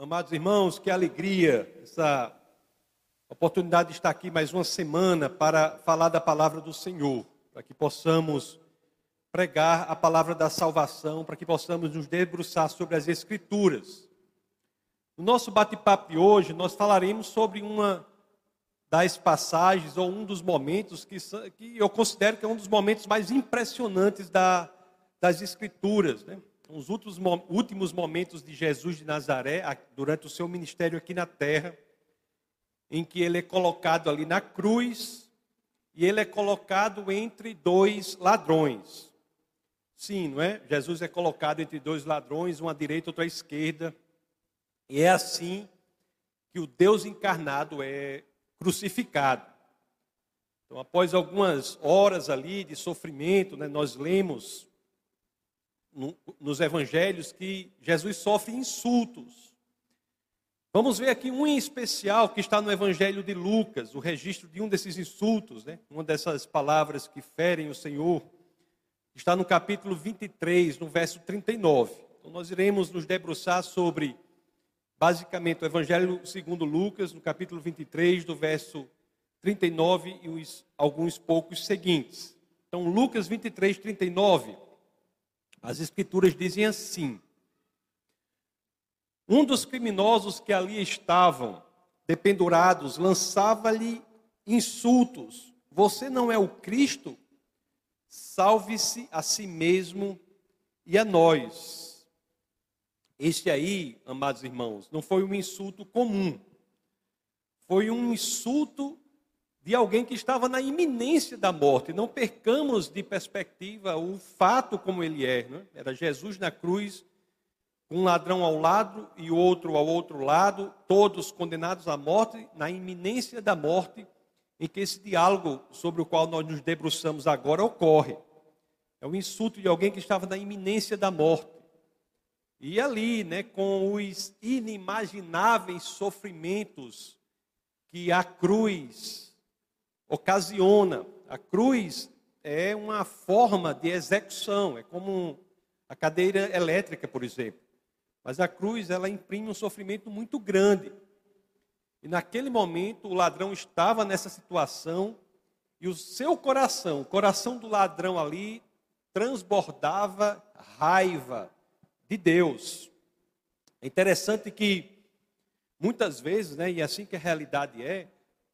Amados irmãos, que alegria essa oportunidade de estar aqui mais uma semana para falar da palavra do Senhor, para que possamos pregar a palavra da salvação, para que possamos nos debruçar sobre as Escrituras. No nosso bate-papo de hoje, nós falaremos sobre uma das passagens ou um dos momentos que, que eu considero que é um dos momentos mais impressionantes da, das Escrituras. Né? Os últimos, últimos momentos de Jesus de Nazaré, durante o seu ministério aqui na terra, em que ele é colocado ali na cruz e ele é colocado entre dois ladrões. Sim, não é? Jesus é colocado entre dois ladrões, um à direita, outro à esquerda. E é assim que o Deus encarnado é crucificado. Então, após algumas horas ali de sofrimento, né, nós lemos no, nos evangelhos que Jesus sofre insultos. Vamos ver aqui um em especial que está no evangelho de Lucas, o registro de um desses insultos, né, uma dessas palavras que ferem o Senhor. Está no capítulo 23, no verso 39. Então, nós iremos nos debruçar sobre basicamente o Evangelho segundo Lucas, no capítulo 23, do verso 39 e os, alguns poucos seguintes. Então, Lucas 23, 39, as Escrituras dizem assim: Um dos criminosos que ali estavam, dependurados, lançava-lhe insultos: Você não é o Cristo? Salve-se a si mesmo e a nós. Este aí, amados irmãos, não foi um insulto comum. Foi um insulto de alguém que estava na iminência da morte. Não percamos de perspectiva o fato como ele é. Né? Era Jesus na cruz, um ladrão ao lado e outro ao outro lado, todos condenados à morte, na iminência da morte, em que esse diálogo sobre o qual nós nos debruçamos agora ocorre. É o insulto de alguém que estava na iminência da morte. E ali, né, com os inimagináveis sofrimentos que a cruz ocasiona. A cruz é uma forma de execução, é como a cadeira elétrica, por exemplo. Mas a cruz, ela imprime um sofrimento muito grande. E naquele momento, o ladrão estava nessa situação e o seu coração, o coração do ladrão ali, transbordava raiva, de Deus. É interessante que muitas vezes, né, e é assim que a realidade é,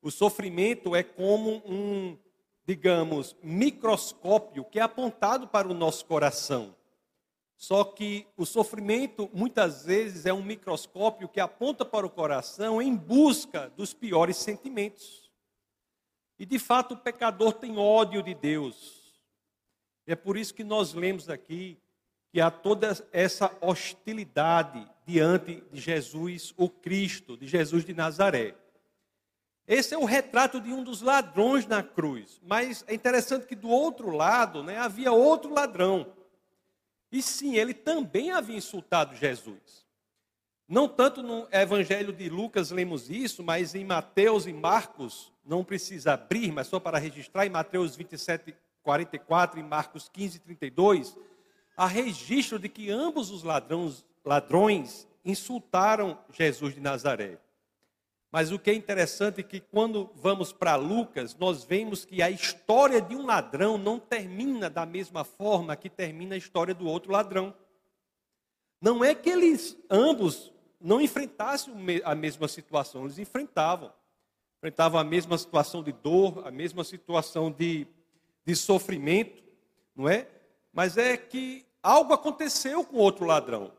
o sofrimento é como um, digamos, microscópio que é apontado para o nosso coração. Só que o sofrimento muitas vezes é um microscópio que aponta para o coração em busca dos piores sentimentos. E de fato o pecador tem ódio de Deus. É por isso que nós lemos aqui que há toda essa hostilidade diante de Jesus, o Cristo, de Jesus de Nazaré. Esse é o retrato de um dos ladrões na cruz. Mas é interessante que do outro lado né, havia outro ladrão. E sim, ele também havia insultado Jesus. Não tanto no Evangelho de Lucas lemos isso, mas em Mateus e Marcos, não precisa abrir, mas só para registrar, em Mateus 27, 44 e Marcos 15, 32 há registro de que ambos os ladrões, ladrões insultaram Jesus de Nazaré. Mas o que é interessante é que quando vamos para Lucas, nós vemos que a história de um ladrão não termina da mesma forma que termina a história do outro ladrão. Não é que eles ambos não enfrentassem a mesma situação, eles enfrentavam. Enfrentavam a mesma situação de dor, a mesma situação de, de sofrimento, não é? mas é que algo aconteceu com outro ladrão.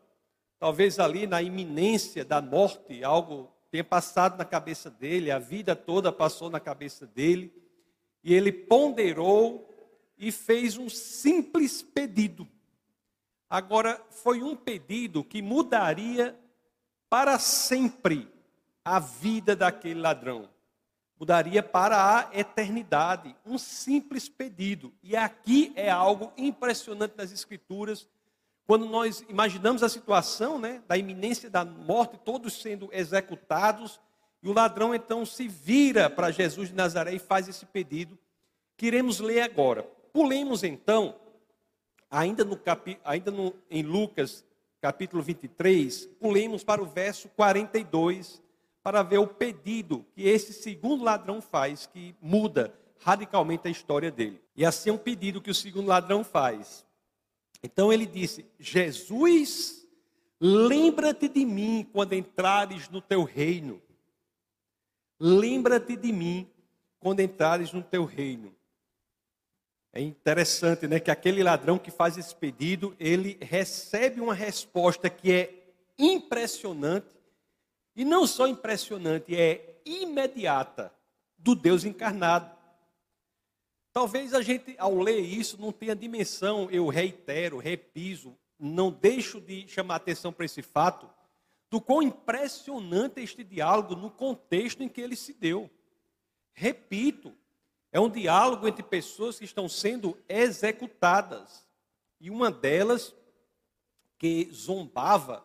Talvez ali na iminência da morte, algo tenha passado na cabeça dele, a vida toda passou na cabeça dele, e ele ponderou e fez um simples pedido. Agora, foi um pedido que mudaria para sempre a vida daquele ladrão mudaria para a eternidade. Um simples pedido. E aqui é algo impressionante nas Escrituras, quando nós imaginamos a situação né, da iminência da morte, todos sendo executados, e o ladrão então se vira para Jesus de Nazaré e faz esse pedido, que iremos ler agora. Pulemos então, ainda, no capi, ainda no, em Lucas, capítulo 23, pulemos para o verso 42 para ver o pedido que esse segundo ladrão faz, que muda radicalmente a história dele. E assim é um pedido que o segundo ladrão faz. Então ele disse: Jesus, lembra-te de mim quando entrares no teu reino. Lembra-te de mim quando entrares no teu reino. É interessante, né, que aquele ladrão que faz esse pedido, ele recebe uma resposta que é impressionante, e não só impressionante, é imediata do Deus encarnado. Talvez a gente, ao ler isso, não tenha dimensão, eu reitero, repiso, não deixo de chamar atenção para esse fato, do quão impressionante este diálogo no contexto em que ele se deu. Repito, é um diálogo entre pessoas que estão sendo executadas. E uma delas, que zombava,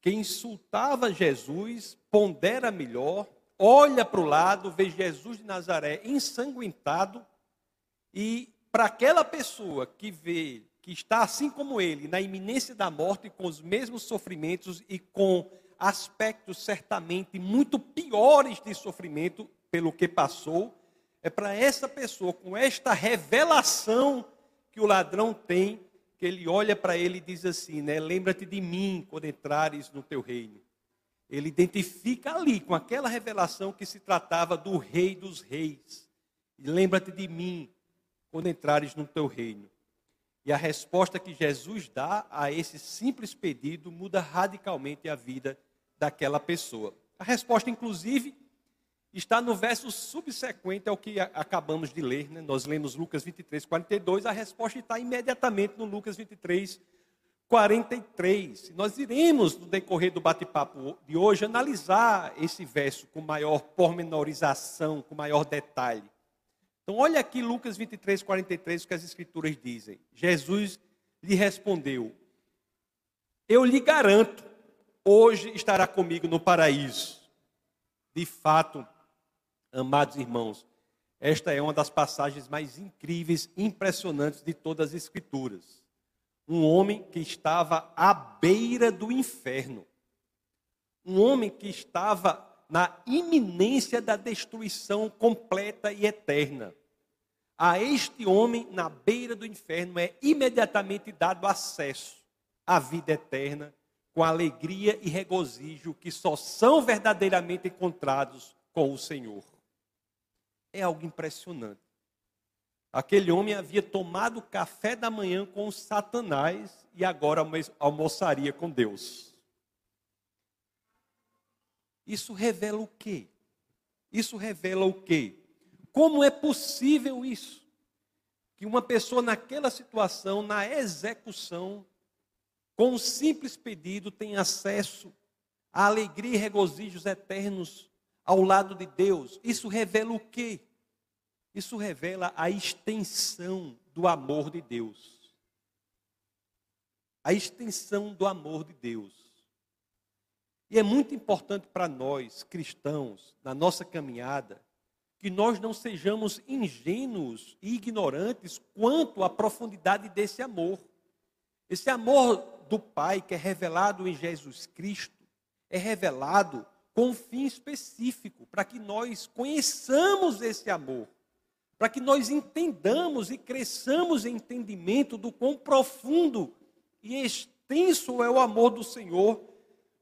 que insultava Jesus, pondera melhor, olha para o lado, vê Jesus de Nazaré ensanguentado, e para aquela pessoa que vê, que está assim como ele, na iminência da morte, com os mesmos sofrimentos e com aspectos certamente muito piores de sofrimento pelo que passou, é para essa pessoa, com esta revelação que o ladrão tem, que ele olha para ele e diz assim, né? Lembra-te de mim quando entrares no teu reino. Ele identifica ali, com aquela revelação, que se tratava do rei dos reis. Lembra-te de mim quando entrares no teu reino. E a resposta que Jesus dá a esse simples pedido muda radicalmente a vida daquela pessoa. A resposta, inclusive, está no verso subsequente ao que acabamos de ler. Né? Nós lemos Lucas 23, 42. A resposta está imediatamente no Lucas 23, 43. Nós iremos, no decorrer do bate-papo de hoje, analisar esse verso com maior pormenorização, com maior detalhe. Então, olha aqui Lucas 23, 43, o que as Escrituras dizem. Jesus lhe respondeu: Eu lhe garanto, hoje estará comigo no paraíso. De fato, Amados irmãos, esta é uma das passagens mais incríveis, impressionantes de todas as Escrituras. Um homem que estava à beira do inferno. Um homem que estava na iminência da destruição completa e eterna. A este homem, na beira do inferno, é imediatamente dado acesso à vida eterna, com alegria e regozijo que só são verdadeiramente encontrados com o Senhor é algo impressionante. Aquele homem havia tomado café da manhã com Satanás e agora almoçaria com Deus. Isso revela o quê? Isso revela o quê? Como é possível isso? Que uma pessoa naquela situação, na execução, com um simples pedido, tem acesso à alegria e regozijos eternos ao lado de Deus. Isso revela o quê? Isso revela a extensão do amor de Deus. A extensão do amor de Deus. E é muito importante para nós, cristãos, na nossa caminhada, que nós não sejamos ingênuos e ignorantes quanto à profundidade desse amor. Esse amor do Pai que é revelado em Jesus Cristo é revelado com um fim específico, para que nós conheçamos esse amor para que nós entendamos e cresçamos em entendimento do quão profundo e extenso é o amor do Senhor,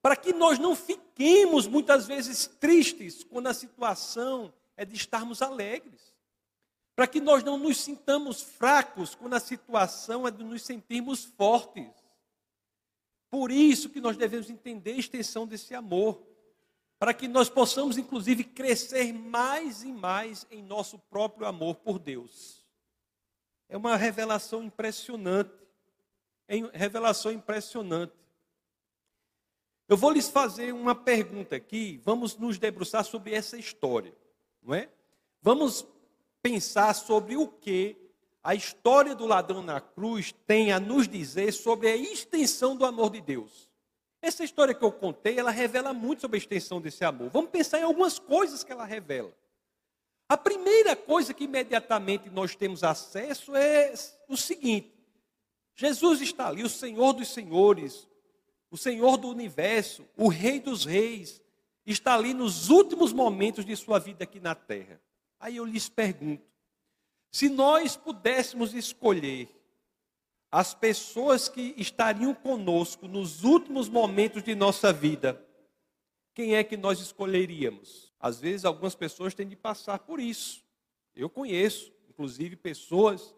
para que nós não fiquemos muitas vezes tristes quando a situação é de estarmos alegres, para que nós não nos sintamos fracos quando a situação é de nos sentirmos fortes. Por isso que nós devemos entender a extensão desse amor para que nós possamos, inclusive, crescer mais e mais em nosso próprio amor por Deus. É uma revelação impressionante. É uma revelação impressionante. Eu vou lhes fazer uma pergunta aqui, vamos nos debruçar sobre essa história, não é? Vamos pensar sobre o que a história do ladrão na cruz tem a nos dizer sobre a extensão do amor de Deus. Essa história que eu contei, ela revela muito sobre a extensão desse amor. Vamos pensar em algumas coisas que ela revela. A primeira coisa que imediatamente nós temos acesso é o seguinte: Jesus está ali, o Senhor dos Senhores, o Senhor do universo, o Rei dos Reis, está ali nos últimos momentos de sua vida aqui na terra. Aí eu lhes pergunto: se nós pudéssemos escolher as pessoas que estariam conosco nos últimos momentos de nossa vida, quem é que nós escolheríamos? Às vezes, algumas pessoas têm de passar por isso. Eu conheço, inclusive, pessoas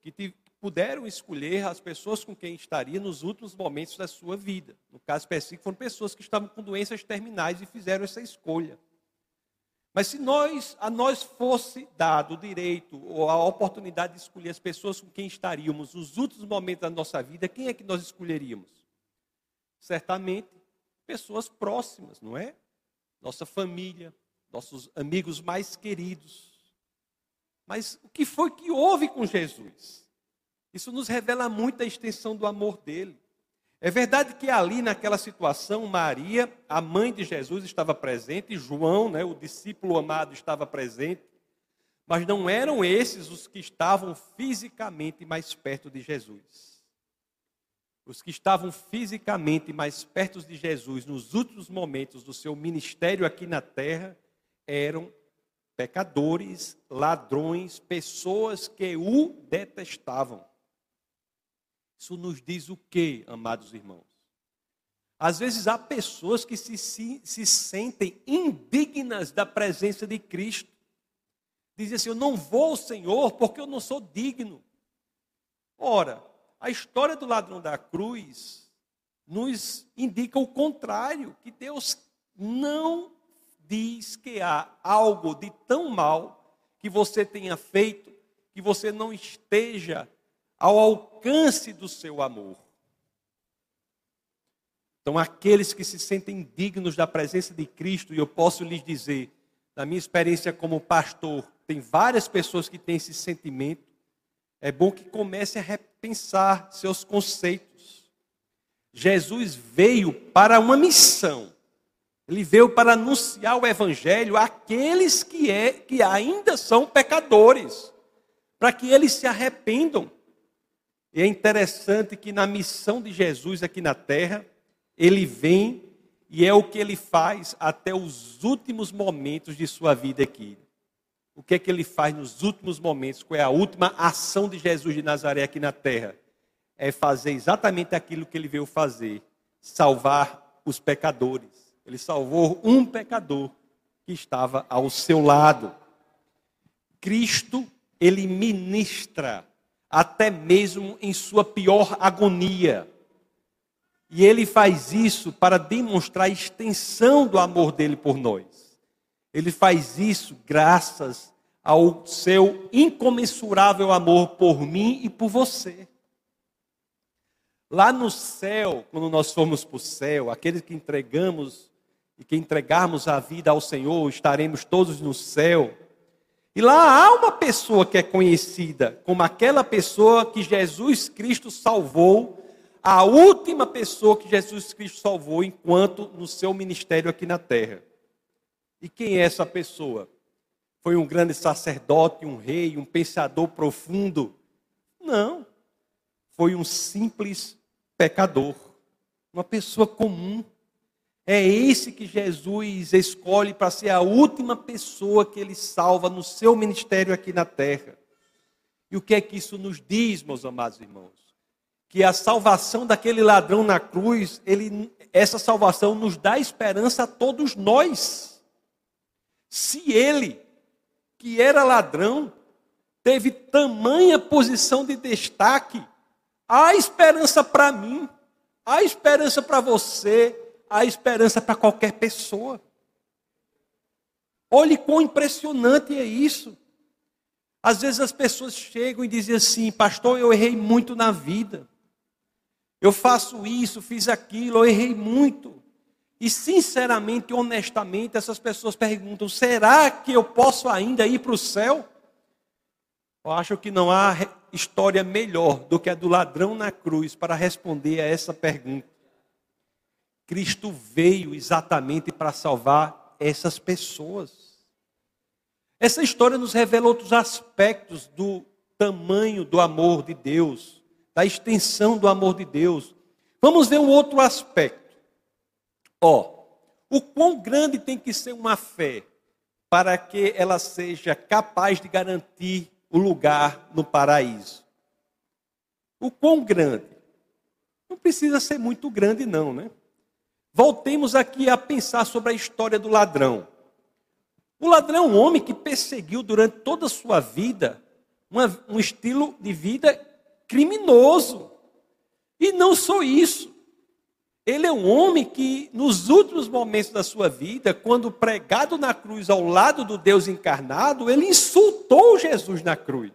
que puderam escolher as pessoas com quem estaria nos últimos momentos da sua vida. No caso específico, foram pessoas que estavam com doenças terminais e fizeram essa escolha. Mas se nós, a nós fosse dado o direito ou a oportunidade de escolher as pessoas com quem estaríamos nos últimos momentos da nossa vida, quem é que nós escolheríamos? Certamente pessoas próximas, não é? Nossa família, nossos amigos mais queridos. Mas o que foi que houve com Jesus? Isso nos revela muito a extensão do amor dele. É verdade que ali naquela situação, Maria, a mãe de Jesus, estava presente, João, né, o discípulo amado, estava presente, mas não eram esses os que estavam fisicamente mais perto de Jesus. Os que estavam fisicamente mais perto de Jesus nos últimos momentos do seu ministério aqui na terra eram pecadores, ladrões, pessoas que o detestavam. Isso nos diz o que, amados irmãos? Às vezes há pessoas que se, se, se sentem indignas da presença de Cristo. Dizem assim: Eu não vou ao Senhor porque eu não sou digno. Ora, a história do ladrão da cruz nos indica o contrário: que Deus não diz que há algo de tão mal que você tenha feito que você não esteja ao alcance do seu amor. Então, aqueles que se sentem dignos da presença de Cristo, e eu posso lhes dizer, na minha experiência como pastor, tem várias pessoas que têm esse sentimento, é bom que comece a repensar seus conceitos. Jesus veio para uma missão. Ele veio para anunciar o evangelho àqueles que, é, que ainda são pecadores, para que eles se arrependam. E é interessante que na missão de Jesus aqui na terra, ele vem e é o que ele faz até os últimos momentos de sua vida aqui. O que é que ele faz nos últimos momentos? Qual é a última ação de Jesus de Nazaré aqui na terra? É fazer exatamente aquilo que ele veio fazer: salvar os pecadores. Ele salvou um pecador que estava ao seu lado. Cristo, ele ministra até mesmo em sua pior agonia. E ele faz isso para demonstrar a extensão do amor dele por nós. Ele faz isso graças ao seu incomensurável amor por mim e por você. Lá no céu, quando nós formos para o céu, aqueles que entregamos e que entregarmos a vida ao Senhor, estaremos todos no céu. E lá há uma pessoa que é conhecida como aquela pessoa que Jesus Cristo salvou, a última pessoa que Jesus Cristo salvou enquanto no seu ministério aqui na terra. E quem é essa pessoa? Foi um grande sacerdote, um rei, um pensador profundo? Não. Foi um simples pecador, uma pessoa comum é esse que Jesus escolhe para ser a última pessoa que ele salva no seu ministério aqui na terra. E o que é que isso nos diz, meus amados irmãos? Que a salvação daquele ladrão na cruz, ele, essa salvação nos dá esperança a todos nós. Se ele, que era ladrão, teve tamanha posição de destaque, há esperança para mim, há esperança para você, há esperança para qualquer pessoa. Olhe quão impressionante é isso. Às vezes as pessoas chegam e dizem assim: Pastor, eu errei muito na vida. Eu faço isso, fiz aquilo, eu errei muito. E sinceramente, honestamente, essas pessoas perguntam: será que eu posso ainda ir para o céu? Eu acho que não há história melhor do que a do ladrão na cruz para responder a essa pergunta. Cristo veio exatamente para salvar essas pessoas. Essa história nos revela outros aspectos do tamanho do amor de Deus, da extensão do amor de Deus. Vamos ver um outro aspecto. Ó, o quão grande tem que ser uma fé para que ela seja capaz de garantir o lugar no paraíso? O quão grande? Não precisa ser muito grande, não, né? Voltemos aqui a pensar sobre a história do ladrão. O ladrão é um homem que perseguiu durante toda a sua vida uma, um estilo de vida criminoso. E não só isso. Ele é um homem que, nos últimos momentos da sua vida, quando pregado na cruz ao lado do Deus encarnado, ele insultou Jesus na cruz.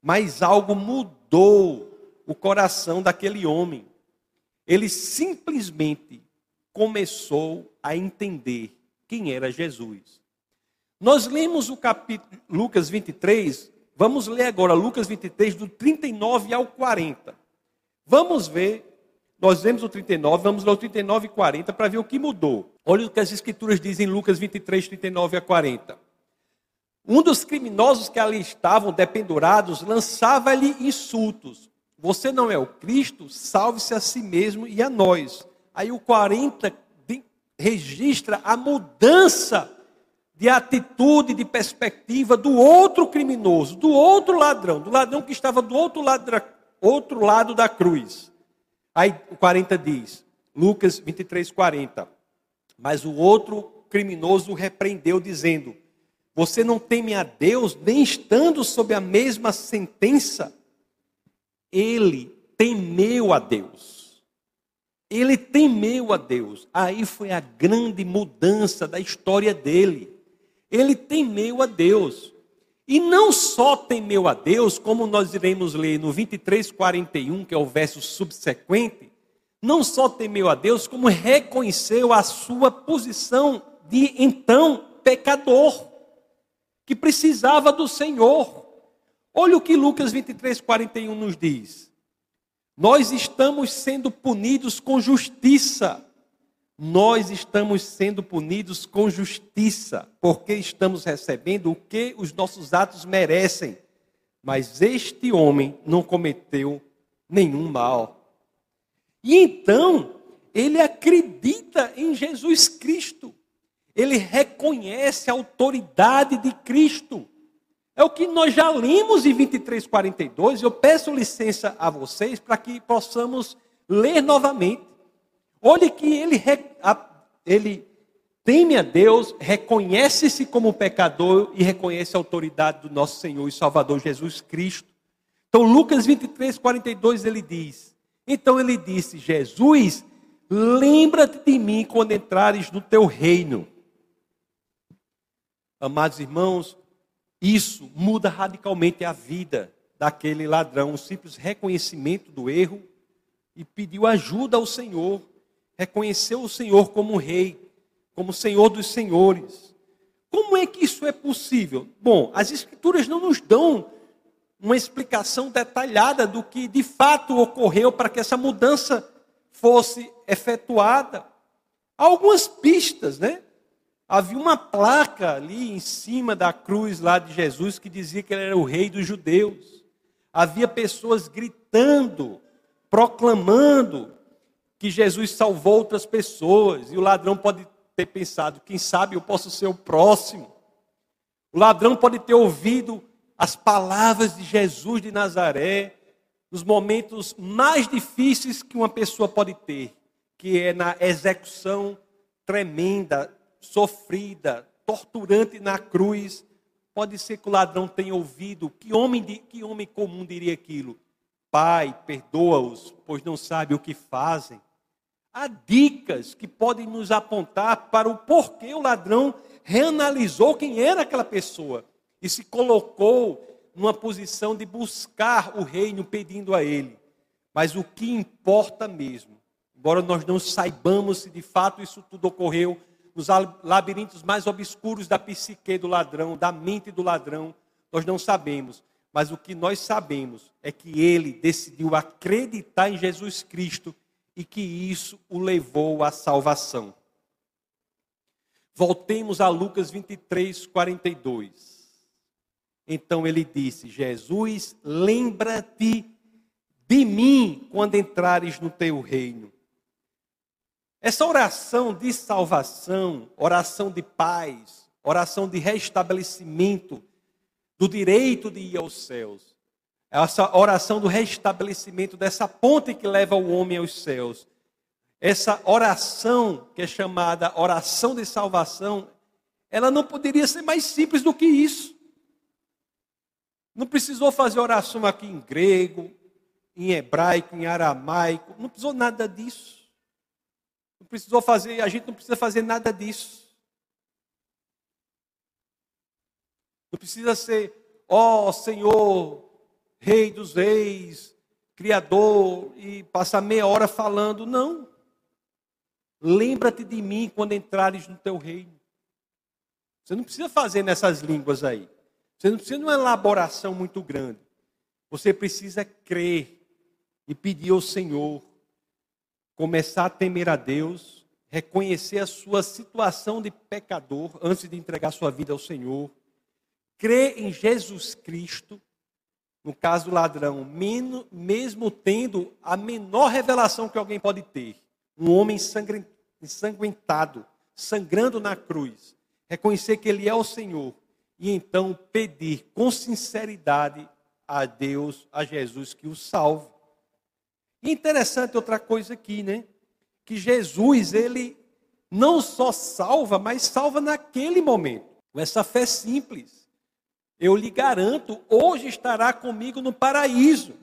Mas algo mudou o coração daquele homem. Ele simplesmente começou a entender quem era Jesus. Nós lemos o capítulo Lucas 23, vamos ler agora Lucas 23 do 39 ao 40. Vamos ver, nós vemos o 39, vamos ler o 39 e 40 para ver o que mudou. Olha o que as escrituras dizem em Lucas 23, 39 a 40. Um dos criminosos que ali estavam dependurados lançava-lhe insultos. Você não é o Cristo? Salve-se a si mesmo e a nós. Aí o 40 registra a mudança de atitude, de perspectiva do outro criminoso, do outro ladrão, do ladrão que estava do outro lado da, outro lado da cruz. Aí o 40 diz, Lucas 23, 40. Mas o outro criminoso o repreendeu, dizendo: Você não teme a Deus, nem estando sob a mesma sentença? Ele temeu a Deus. Ele temeu a Deus. Aí foi a grande mudança da história dele ele temeu a Deus. E não só temeu a Deus, como nós iremos ler no 23, 41, que é o verso subsequente, não só temeu a Deus, como reconheceu a sua posição de então pecador, que precisava do Senhor. Olha o que Lucas 23, 41 nos diz. Nós estamos sendo punidos com justiça nós estamos sendo punidos com justiça, porque estamos recebendo o que os nossos atos merecem. Mas este homem não cometeu nenhum mal. E então, ele acredita em Jesus Cristo. Ele reconhece a autoridade de Cristo. É o que nós já lemos em 23:42. Eu peço licença a vocês para que possamos ler novamente. Olhe que ele, ele teme a Deus, reconhece-se como pecador e reconhece a autoridade do nosso Senhor e Salvador Jesus Cristo. Então, Lucas 23, 42, ele diz: Então ele disse, Jesus, lembra-te de mim quando entrares no teu reino. Amados irmãos, isso muda radicalmente a vida daquele ladrão, um simples reconhecimento do erro e pediu ajuda ao Senhor reconheceu o Senhor como rei, como Senhor dos senhores. Como é que isso é possível? Bom, as Escrituras não nos dão uma explicação detalhada do que de fato ocorreu para que essa mudança fosse efetuada. Há algumas pistas, né? Havia uma placa ali em cima da cruz lá de Jesus que dizia que ele era o rei dos judeus. Havia pessoas gritando, proclamando que Jesus salvou outras pessoas, e o ladrão pode ter pensado, quem sabe eu posso ser o próximo. O ladrão pode ter ouvido as palavras de Jesus de Nazaré nos momentos mais difíceis que uma pessoa pode ter, que é na execução tremenda, sofrida, torturante na cruz. Pode ser que o ladrão tenha ouvido, que homem, que homem comum diria aquilo? Pai, perdoa-os, pois não sabem o que fazem. Há dicas que podem nos apontar para o porquê o ladrão reanalisou quem era aquela pessoa e se colocou numa posição de buscar o reino pedindo a ele. Mas o que importa mesmo, embora nós não saibamos se de fato isso tudo ocorreu nos labirintos mais obscuros da psique do ladrão, da mente do ladrão, nós não sabemos. Mas o que nós sabemos é que ele decidiu acreditar em Jesus Cristo e que isso o levou à salvação. Voltemos a Lucas 23, 42. Então ele disse: Jesus, lembra-te de mim quando entrares no teu reino. Essa oração de salvação, oração de paz, oração de restabelecimento do direito de ir aos céus, essa oração do restabelecimento dessa ponte que leva o homem aos céus, essa oração que é chamada oração de salvação, ela não poderia ser mais simples do que isso. Não precisou fazer oração aqui em grego, em hebraico, em aramaico, não precisou nada disso. Não precisou fazer, a gente não precisa fazer nada disso. Não precisa ser, ó oh, Senhor, Rei dos Reis, Criador, e passar meia hora falando, não. Lembra-te de mim quando entrares no teu reino. Você não precisa fazer nessas línguas aí. Você não precisa de uma elaboração muito grande. Você precisa crer e pedir ao Senhor, começar a temer a Deus, reconhecer a sua situação de pecador antes de entregar sua vida ao Senhor, crer em Jesus Cristo, no caso do ladrão, mesmo tendo a menor revelação que alguém pode ter, um homem ensanguentado, sangrando na cruz, reconhecer que ele é o Senhor e então pedir com sinceridade a Deus, a Jesus, que o salve. Interessante outra coisa aqui, né? Que Jesus, ele não só salva, mas salva naquele momento. Com essa fé simples. Eu lhe garanto, hoje estará comigo no paraíso.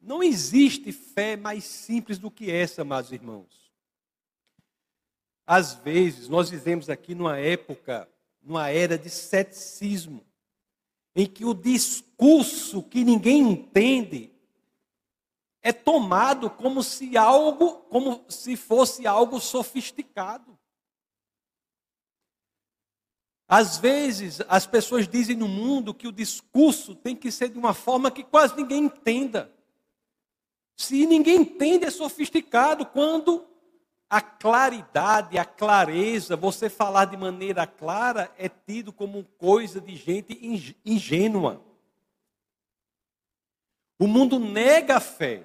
Não existe fé mais simples do que essa, meus irmãos. Às vezes, nós vivemos aqui numa época numa era de ceticismo, em que o discurso que ninguém entende é tomado como se algo, como se fosse algo sofisticado. Às vezes, as pessoas dizem no mundo que o discurso tem que ser de uma forma que quase ninguém entenda. Se ninguém entende, é sofisticado quando a claridade, a clareza, você falar de maneira clara é tido como coisa de gente ingênua. O mundo nega a fé.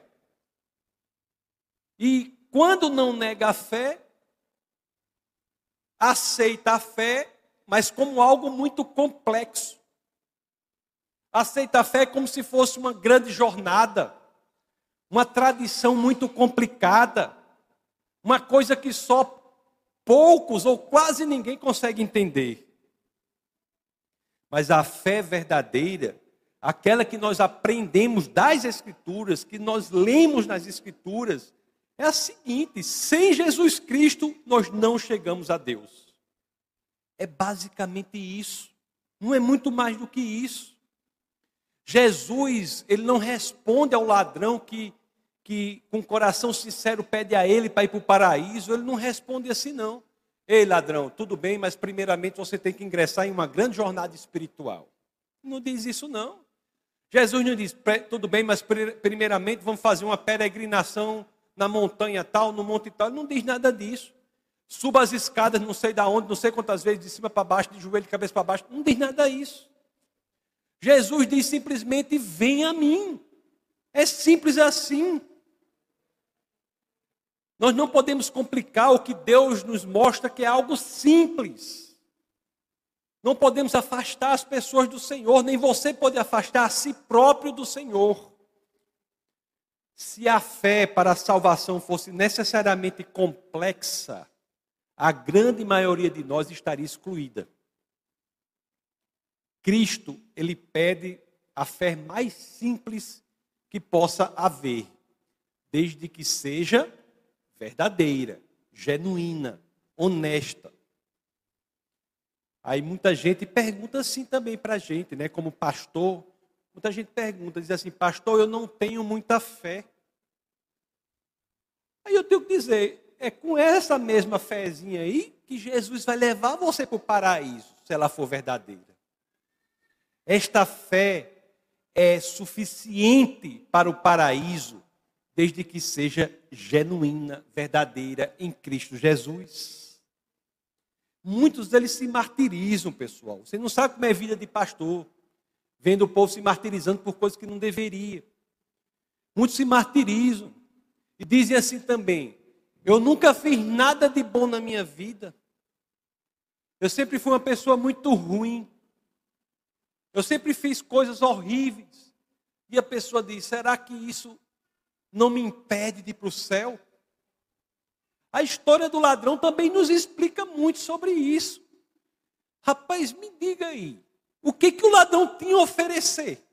E quando não nega a fé, aceita a fé, mas como algo muito complexo. Aceita a fé como se fosse uma grande jornada, uma tradição muito complicada uma coisa que só poucos ou quase ninguém consegue entender. Mas a fé verdadeira, aquela que nós aprendemos das Escrituras, que nós lemos nas Escrituras, é a seguinte: sem Jesus Cristo nós não chegamos a Deus. É basicamente isso. Não é muito mais do que isso. Jesus, ele não responde ao ladrão que que com coração sincero pede a ele para ir para o paraíso, ele não responde assim não. Ei, ladrão, tudo bem, mas primeiramente você tem que ingressar em uma grande jornada espiritual. Não diz isso não. Jesus não diz, tudo bem, mas primeiramente vamos fazer uma peregrinação na montanha tal, no monte tal. Ele não diz nada disso. Suba as escadas, não sei da onde, não sei quantas vezes, de cima para baixo, de joelho, de cabeça para baixo. Não diz nada disso. Jesus diz simplesmente: vem a mim. É simples assim. Nós não podemos complicar o que Deus nos mostra que é algo simples. Não podemos afastar as pessoas do Senhor, nem você pode afastar a si próprio do Senhor. Se a fé para a salvação fosse necessariamente complexa, a grande maioria de nós estaria excluída. Cristo, ele pede a fé mais simples que possa haver, desde que seja verdadeira, genuína, honesta. Aí muita gente pergunta assim também para a gente, né? Como pastor, muita gente pergunta, diz assim, pastor, eu não tenho muita fé. Aí eu tenho que dizer, é com essa mesma fezinha aí que Jesus vai levar você para o paraíso, se ela for verdadeira. Esta fé é suficiente para o paraíso desde que seja genuína, verdadeira em Cristo Jesus. Muitos deles se martirizam, pessoal. Você não sabe como é vida de pastor, vendo o povo se martirizando por coisas que não deveria. Muitos se martirizam e dizem assim também: eu nunca fiz nada de bom na minha vida. Eu sempre fui uma pessoa muito ruim. Eu sempre fiz coisas horríveis. E a pessoa diz: será que isso não me impede de ir para o céu? A história do ladrão também nos explica muito sobre isso. Rapaz, me diga aí, o que, que o ladrão tinha a oferecer?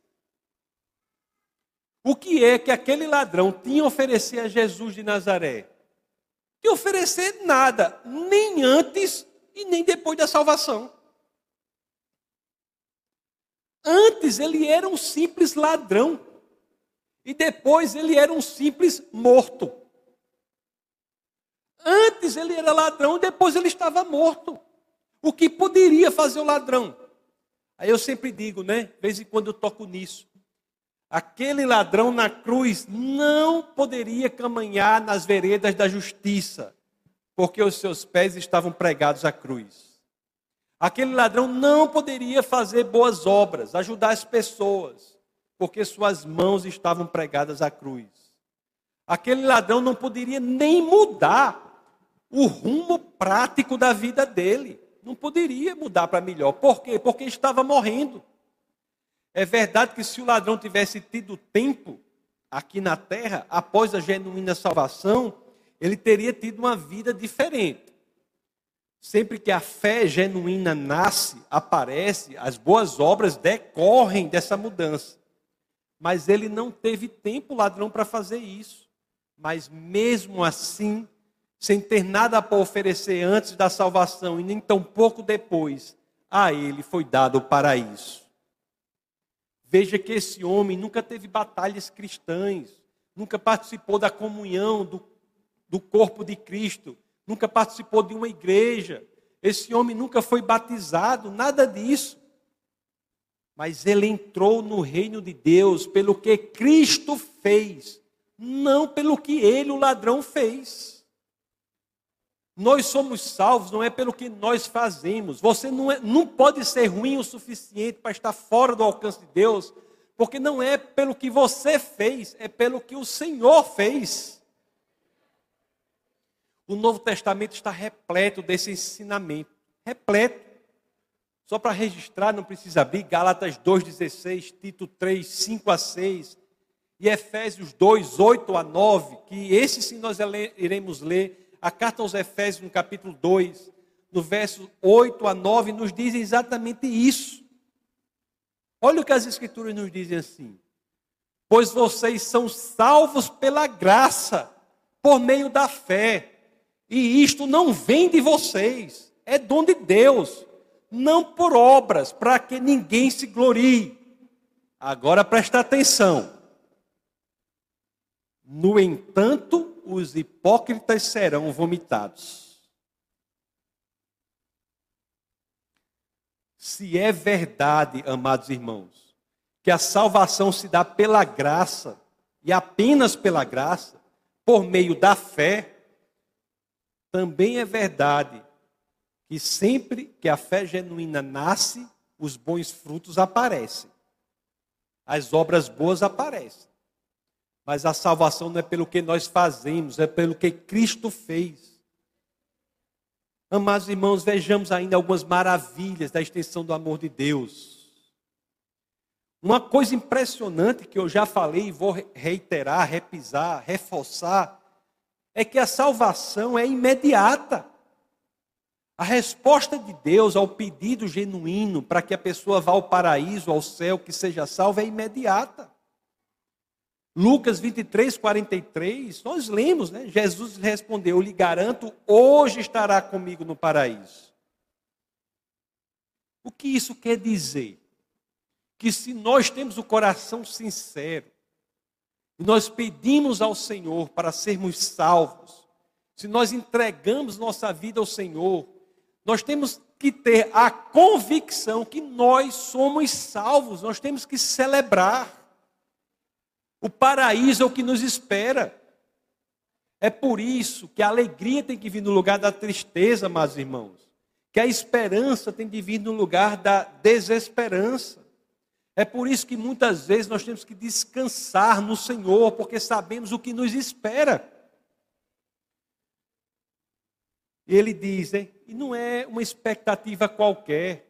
O que é que aquele ladrão tinha a oferecer a Jesus de Nazaré? De oferecer nada, nem antes e nem depois da salvação. Antes ele era um simples ladrão, e depois ele era um simples morto. Antes ele era ladrão, depois ele estava morto. O que poderia fazer o ladrão? Aí eu sempre digo, né? De vez em quando eu toco nisso. Aquele ladrão na cruz não poderia caminhar nas veredas da justiça, porque os seus pés estavam pregados à cruz. Aquele ladrão não poderia fazer boas obras, ajudar as pessoas, porque suas mãos estavam pregadas à cruz. Aquele ladrão não poderia nem mudar o rumo prático da vida dele. Não poderia mudar para melhor. Por quê? Porque estava morrendo. É verdade que se o ladrão tivesse tido tempo aqui na terra, após a genuína salvação, ele teria tido uma vida diferente. Sempre que a fé genuína nasce, aparece, as boas obras decorrem dessa mudança. Mas ele não teve tempo, ladrão, para fazer isso. Mas mesmo assim, sem ter nada para oferecer antes da salvação e nem tão pouco depois, a ele foi dado o paraíso. Veja que esse homem nunca teve batalhas cristãs, nunca participou da comunhão do, do corpo de Cristo, nunca participou de uma igreja. Esse homem nunca foi batizado, nada disso. Mas ele entrou no reino de Deus pelo que Cristo fez, não pelo que ele, o ladrão, fez. Nós somos salvos não é pelo que nós fazemos. Você não, é, não pode ser ruim o suficiente para estar fora do alcance de Deus, porque não é pelo que você fez, é pelo que o Senhor fez. O Novo Testamento está repleto desse ensinamento repleto. Só para registrar, não precisa abrir, Gálatas 2,16, Tito 3, 5 a 6, e Efésios 2, 8 a 9, que esse sim nós iremos ler a carta aos Efésios, no capítulo 2, no verso 8 a 9, nos diz exatamente isso. Olha o que as Escrituras nos dizem assim: Pois vocês são salvos pela graça, por meio da fé, e isto não vem de vocês, é dom de Deus, não por obras, para que ninguém se glorie. Agora presta atenção. No entanto, os hipócritas serão vomitados. Se é verdade, amados irmãos, que a salvação se dá pela graça, e apenas pela graça, por meio da fé, também é verdade que sempre que a fé genuína nasce, os bons frutos aparecem. As obras boas aparecem. Mas a salvação não é pelo que nós fazemos, é pelo que Cristo fez. Amados irmãos, vejamos ainda algumas maravilhas da extensão do amor de Deus. Uma coisa impressionante que eu já falei e vou reiterar, repisar, reforçar, é que a salvação é imediata. A resposta de Deus ao pedido genuíno para que a pessoa vá ao paraíso, ao céu, que seja salva, é imediata. Lucas 23, 43, nós lemos, né? Jesus respondeu: Eu lhe garanto, hoje estará comigo no paraíso. O que isso quer dizer? Que se nós temos o coração sincero, e nós pedimos ao Senhor para sermos salvos, se nós entregamos nossa vida ao Senhor, nós temos que ter a convicção que nós somos salvos, nós temos que celebrar. O paraíso é o que nos espera. É por isso que a alegria tem que vir no lugar da tristeza, meus irmãos. Que a esperança tem que vir no lugar da desesperança. É por isso que muitas vezes nós temos que descansar no Senhor, porque sabemos o que nos espera. E ele diz, hein? e não é uma expectativa qualquer.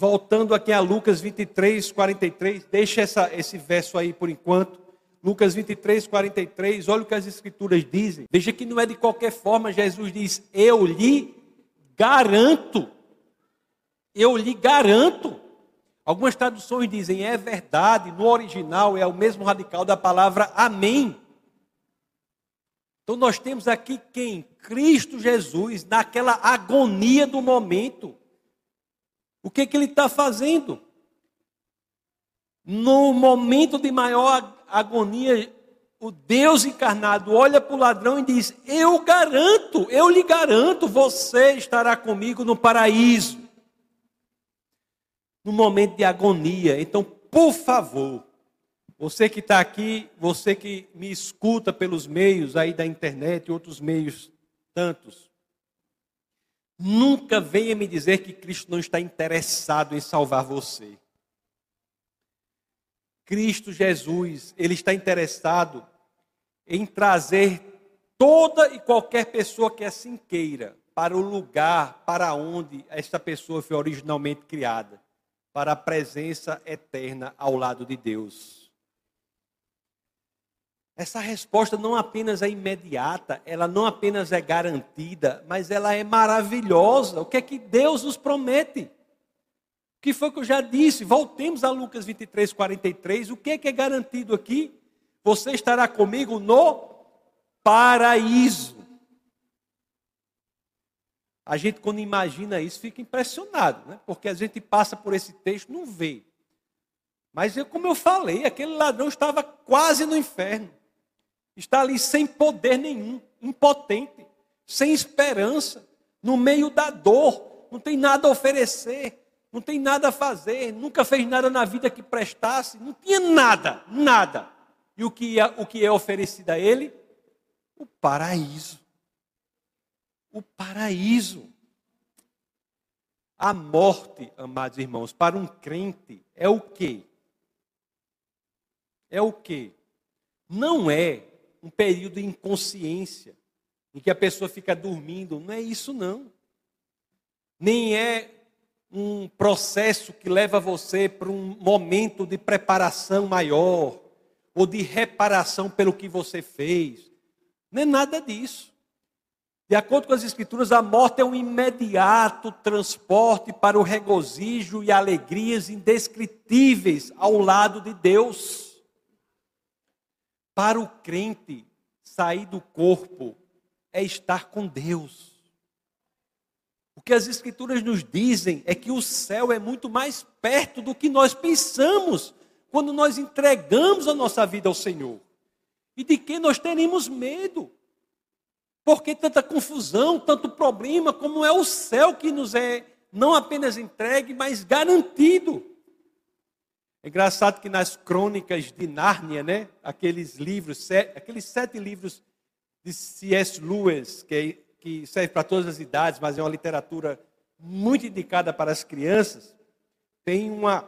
Voltando aqui a Lucas 23, 43, deixa essa, esse verso aí por enquanto. Lucas 23, 43, olha o que as Escrituras dizem. Veja que não é de qualquer forma, Jesus diz: Eu lhe garanto. Eu lhe garanto. Algumas traduções dizem é verdade, no original é o mesmo radical da palavra amém. Então nós temos aqui quem? Cristo Jesus, naquela agonia do momento. O que, que ele está fazendo? No momento de maior agonia, o Deus encarnado olha para o ladrão e diz: Eu garanto, eu lhe garanto, você estará comigo no paraíso. No momento de agonia. Então, por favor, você que está aqui, você que me escuta pelos meios aí da internet e outros meios tantos, nunca venha me dizer que Cristo não está interessado em salvar você. Cristo Jesus, ele está interessado em trazer toda e qualquer pessoa que assim queira para o lugar para onde esta pessoa foi originalmente criada, para a presença eterna ao lado de Deus. Essa resposta não apenas é imediata, ela não apenas é garantida, mas ela é maravilhosa. O que é que Deus nos promete? O que foi que eu já disse? Voltemos a Lucas 23, 43. O que é que é garantido aqui? Você estará comigo no paraíso. A gente, quando imagina isso, fica impressionado, né? porque a gente passa por esse texto não vê. Mas, eu, como eu falei, aquele ladrão estava quase no inferno está ali sem poder nenhum, impotente, sem esperança, no meio da dor, não tem nada a oferecer, não tem nada a fazer, nunca fez nada na vida que prestasse, não tinha nada, nada. E o que é, o que é oferecido a ele? O paraíso. O paraíso. A morte, amados irmãos, para um crente é o quê? É o quê? Não é um período de inconsciência, em que a pessoa fica dormindo. Não é isso, não. Nem é um processo que leva você para um momento de preparação maior, ou de reparação pelo que você fez. Não é nada disso. De acordo com as Escrituras, a morte é um imediato transporte para o regozijo e alegrias indescritíveis ao lado de Deus. Para o crente, sair do corpo é estar com Deus. O que as Escrituras nos dizem é que o céu é muito mais perto do que nós pensamos quando nós entregamos a nossa vida ao Senhor. E de que nós teremos medo? Por que tanta confusão, tanto problema, como é o céu que nos é não apenas entregue, mas garantido. É engraçado que nas crônicas de Nárnia, né, aqueles livros, sete, aqueles sete livros de C.S. Lewis, que, que serve para todas as idades, mas é uma literatura muito indicada para as crianças, tem uma.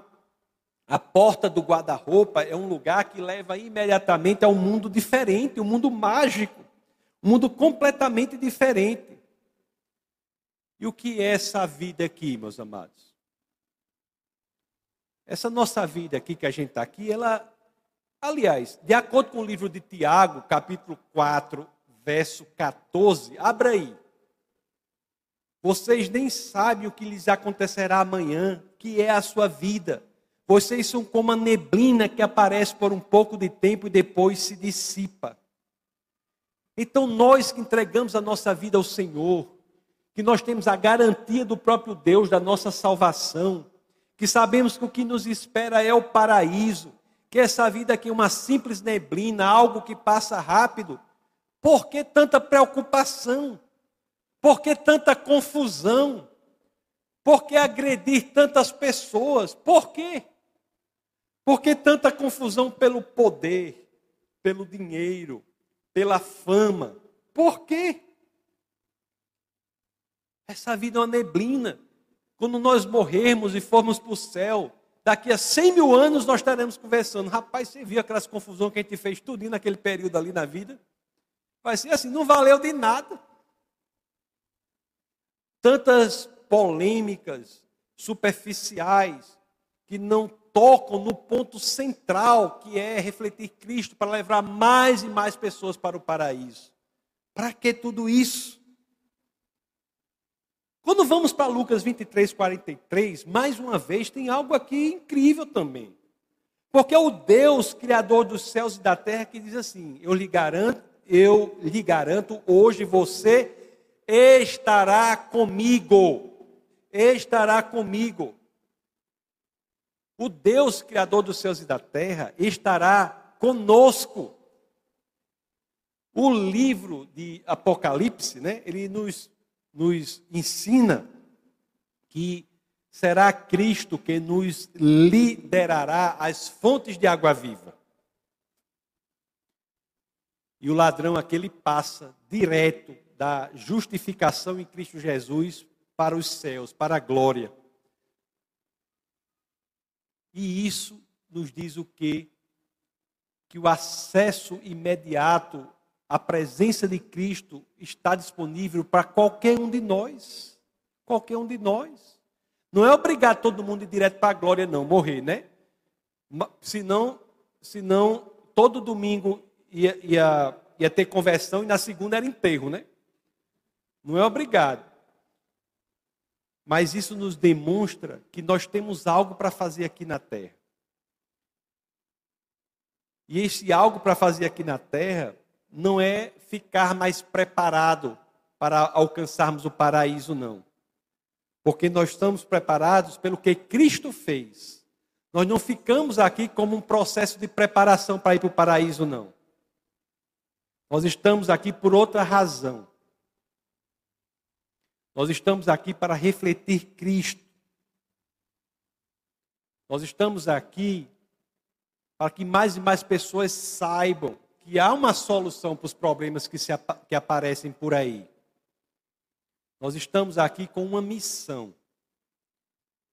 A porta do guarda-roupa é um lugar que leva imediatamente a um mundo diferente, um mundo mágico, um mundo completamente diferente. E o que é essa vida aqui, meus amados? Essa nossa vida aqui que a gente está aqui, ela, aliás, de acordo com o livro de Tiago, capítulo 4, verso 14, abra aí. Vocês nem sabem o que lhes acontecerá amanhã, que é a sua vida. Vocês são como a neblina que aparece por um pouco de tempo e depois se dissipa. Então, nós que entregamos a nossa vida ao Senhor, que nós temos a garantia do próprio Deus da nossa salvação, que sabemos que o que nos espera é o paraíso, que essa vida aqui é uma simples neblina, algo que passa rápido. Por que tanta preocupação? Por que tanta confusão? Por que agredir tantas pessoas? Por quê? Por que tanta confusão pelo poder, pelo dinheiro, pela fama? Por quê? Essa vida é uma neblina. Quando nós morrermos e formos para o céu, daqui a 100 mil anos nós estaremos conversando. Rapaz, você viu aquelas confusões que a gente fez tudo naquele período ali na vida? Vai ser assim, não valeu de nada. Tantas polêmicas superficiais que não tocam no ponto central, que é refletir Cristo para levar mais e mais pessoas para o paraíso. Para que tudo isso? Quando vamos para Lucas 23, 43, mais uma vez tem algo aqui incrível também. Porque é o Deus, Criador dos céus e da terra, que diz assim: Eu lhe garanto, eu lhe garanto, hoje você estará comigo. Estará comigo. O Deus, Criador dos céus e da terra, estará conosco. O livro de Apocalipse, né, ele nos nos ensina que será Cristo que nos liderará às fontes de água viva. E o ladrão aquele passa direto da justificação em Cristo Jesus para os céus, para a glória. E isso nos diz o quê? Que o acesso imediato a presença de Cristo está disponível para qualquer um de nós. Qualquer um de nós. Não é obrigar todo mundo ir direto para a glória, não, morrer, né? Senão, senão todo domingo ia, ia, ia ter conversão e na segunda era enterro, né? Não é obrigado. Mas isso nos demonstra que nós temos algo para fazer aqui na terra. E esse algo para fazer aqui na terra não é ficar mais preparado para alcançarmos o paraíso, não. Porque nós estamos preparados pelo que Cristo fez. Nós não ficamos aqui como um processo de preparação para ir para o paraíso, não. Nós estamos aqui por outra razão. Nós estamos aqui para refletir Cristo. Nós estamos aqui para que mais e mais pessoas saibam que há uma solução para os problemas que, se, que aparecem por aí. Nós estamos aqui com uma missão.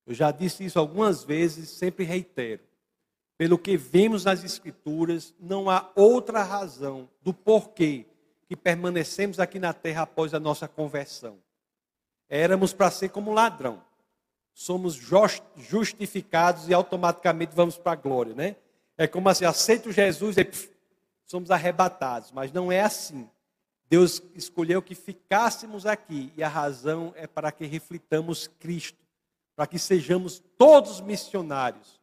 Eu já disse isso algumas vezes, sempre reitero. Pelo que vemos nas Escrituras, não há outra razão do porquê que permanecemos aqui na terra após a nossa conversão. Éramos para ser como ladrão. Somos justificados e automaticamente vamos para a glória, né? É como assim, aceito Jesus e somos arrebatados, mas não é assim. Deus escolheu que ficássemos aqui e a razão é para que reflitamos Cristo, para que sejamos todos missionários.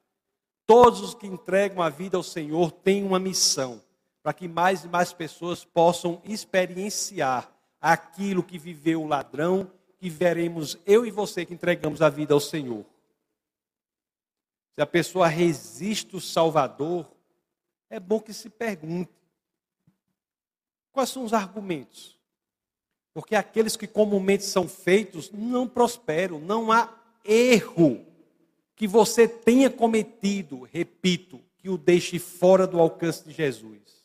Todos os que entregam a vida ao Senhor têm uma missão, para que mais e mais pessoas possam experienciar aquilo que viveu o ladrão, que veremos eu e você que entregamos a vida ao Senhor. Se a pessoa resiste o Salvador, é bom que se pergunte: quais são os argumentos? Porque aqueles que comumente são feitos não prosperam, não há erro que você tenha cometido, repito, que o deixe fora do alcance de Jesus.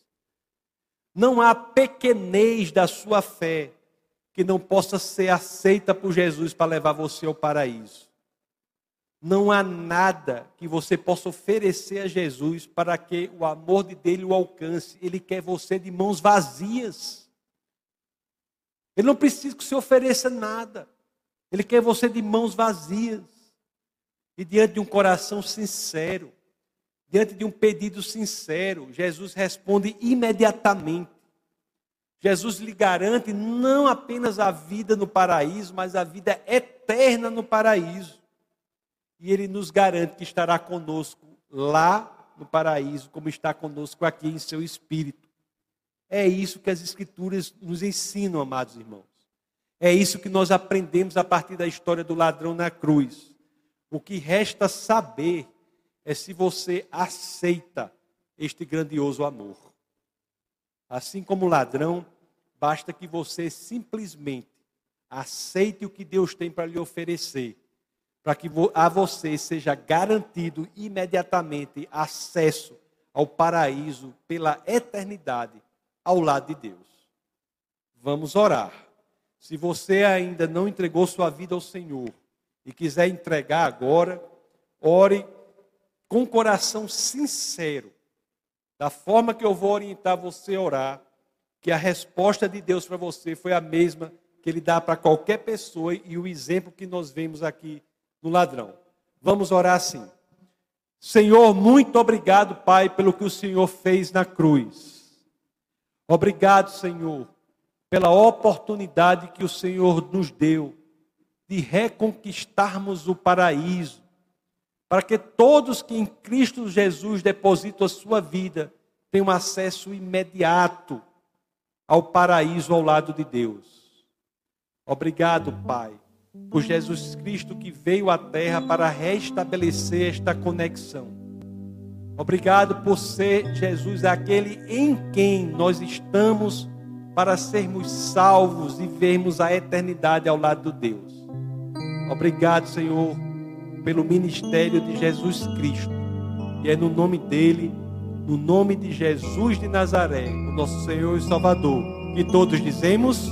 Não há pequenez da sua fé que não possa ser aceita por Jesus para levar você ao paraíso. Não há nada que você possa oferecer a Jesus para que o amor de dele o alcance. Ele quer você de mãos vazias. Ele não precisa que você ofereça nada. Ele quer você de mãos vazias. E diante de um coração sincero, diante de um pedido sincero, Jesus responde imediatamente. Jesus lhe garante não apenas a vida no paraíso, mas a vida eterna no paraíso e ele nos garante que estará conosco lá no paraíso, como está conosco aqui em seu espírito. É isso que as Escrituras nos ensinam, amados irmãos. É isso que nós aprendemos a partir da história do ladrão na cruz. O que resta saber é se você aceita este grandioso amor. Assim como o ladrão, basta que você simplesmente aceite o que Deus tem para lhe oferecer para que a você seja garantido imediatamente acesso ao paraíso pela eternidade ao lado de Deus. Vamos orar. Se você ainda não entregou sua vida ao Senhor e quiser entregar agora, ore com coração sincero, da forma que eu vou orientar você a orar, que a resposta de Deus para você foi a mesma que ele dá para qualquer pessoa e o exemplo que nós vemos aqui no ladrão. Vamos orar assim. Senhor, muito obrigado, Pai, pelo que o Senhor fez na cruz. Obrigado, Senhor, pela oportunidade que o Senhor nos deu de reconquistarmos o paraíso, para que todos que em Cristo Jesus depositam a sua vida tenham acesso imediato ao paraíso ao lado de Deus. Obrigado, Pai, por Jesus Cristo que veio à terra para restabelecer esta conexão. Obrigado por ser Jesus aquele em quem nós estamos para sermos salvos e vermos a eternidade ao lado de Deus. Obrigado, Senhor, pelo ministério de Jesus Cristo. E é no nome dele, no nome de Jesus de Nazaré, o nosso Senhor e Salvador, que todos dizemos.